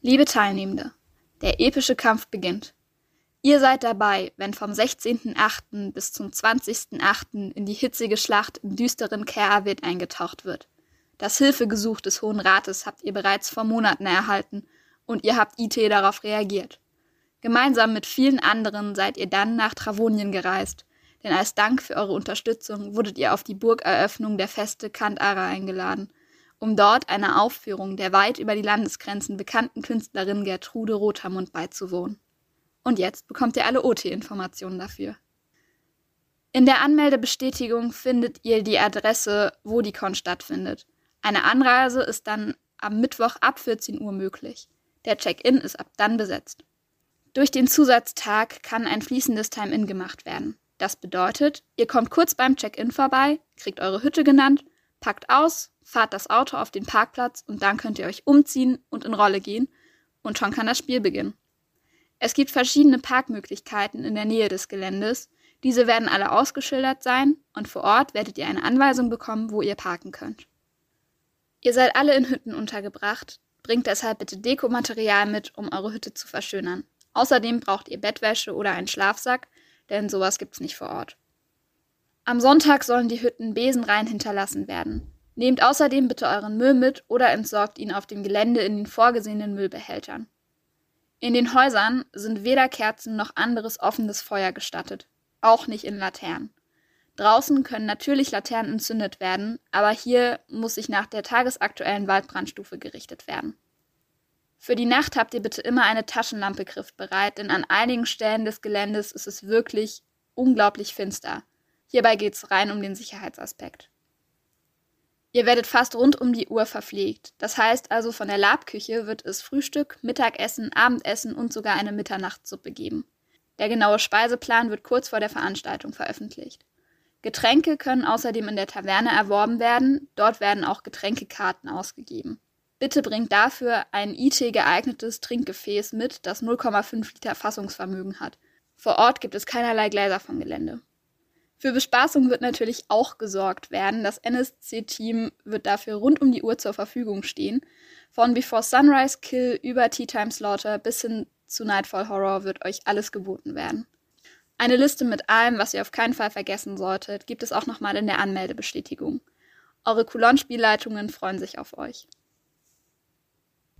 Liebe Teilnehmende, der epische Kampf beginnt. Ihr seid dabei, wenn vom 16.8. bis zum 20.8. in die hitzige Schlacht im düsteren Keravit eingetaucht wird. Das Hilfegesuch des Hohen Rates habt ihr bereits vor Monaten erhalten und ihr habt IT darauf reagiert. Gemeinsam mit vielen anderen seid ihr dann nach Travonien gereist, denn als Dank für eure Unterstützung wurdet ihr auf die Burgeröffnung der Feste Kantara eingeladen um dort einer Aufführung der weit über die Landesgrenzen bekannten Künstlerin Gertrude Rothamund beizuwohnen. Und jetzt bekommt ihr alle OT-Informationen dafür. In der Anmeldebestätigung findet ihr die Adresse, wo die Con stattfindet. Eine Anreise ist dann am Mittwoch ab 14 Uhr möglich. Der Check-in ist ab dann besetzt. Durch den Zusatztag kann ein fließendes Time-in gemacht werden. Das bedeutet, ihr kommt kurz beim Check-in vorbei, kriegt eure Hütte genannt, packt aus, fahrt das Auto auf den Parkplatz und dann könnt ihr euch umziehen und in Rolle gehen und schon kann das Spiel beginnen. Es gibt verschiedene Parkmöglichkeiten in der Nähe des Geländes. Diese werden alle ausgeschildert sein und vor Ort werdet ihr eine Anweisung bekommen, wo ihr parken könnt. Ihr seid alle in Hütten untergebracht, bringt deshalb bitte Dekomaterial mit, um eure Hütte zu verschönern. Außerdem braucht ihr Bettwäsche oder einen Schlafsack, denn sowas gibt's nicht vor Ort. Am Sonntag sollen die Hütten besenrein hinterlassen werden. Nehmt außerdem bitte euren Müll mit oder entsorgt ihn auf dem Gelände in den vorgesehenen Müllbehältern. In den Häusern sind weder Kerzen noch anderes offenes Feuer gestattet, auch nicht in Laternen. Draußen können natürlich Laternen entzündet werden, aber hier muss sich nach der tagesaktuellen Waldbrandstufe gerichtet werden. Für die Nacht habt ihr bitte immer eine Taschenlampe griffbereit, denn an einigen Stellen des Geländes ist es wirklich unglaublich finster. Hierbei geht es rein um den Sicherheitsaspekt. Ihr werdet fast rund um die Uhr verpflegt. Das heißt also, von der Labküche wird es Frühstück, Mittagessen, Abendessen und sogar eine Mitternachtssuppe geben. Der genaue Speiseplan wird kurz vor der Veranstaltung veröffentlicht. Getränke können außerdem in der Taverne erworben werden, dort werden auch Getränkekarten ausgegeben. Bitte bringt dafür ein IT geeignetes Trinkgefäß mit, das 0,5 Liter Fassungsvermögen hat. Vor Ort gibt es keinerlei Gläser vom Gelände. Für Bespaßung wird natürlich auch gesorgt werden. Das NSC-Team wird dafür rund um die Uhr zur Verfügung stehen. Von Before Sunrise Kill über Tea Time Slaughter bis hin zu Nightfall Horror wird euch alles geboten werden. Eine Liste mit allem, was ihr auf keinen Fall vergessen solltet, gibt es auch nochmal in der Anmeldebestätigung. Eure Coulon-Spielleitungen freuen sich auf euch.